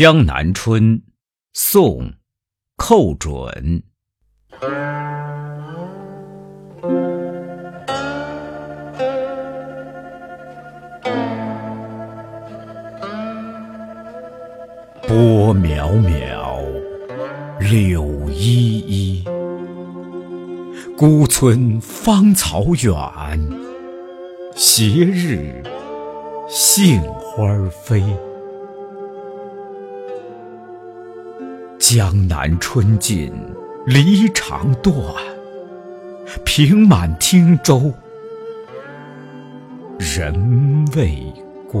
江南春》宋·寇准。波渺渺，柳依依，孤村芳草远，斜日杏花飞。江南春尽，离肠断，平满汀洲。人未归。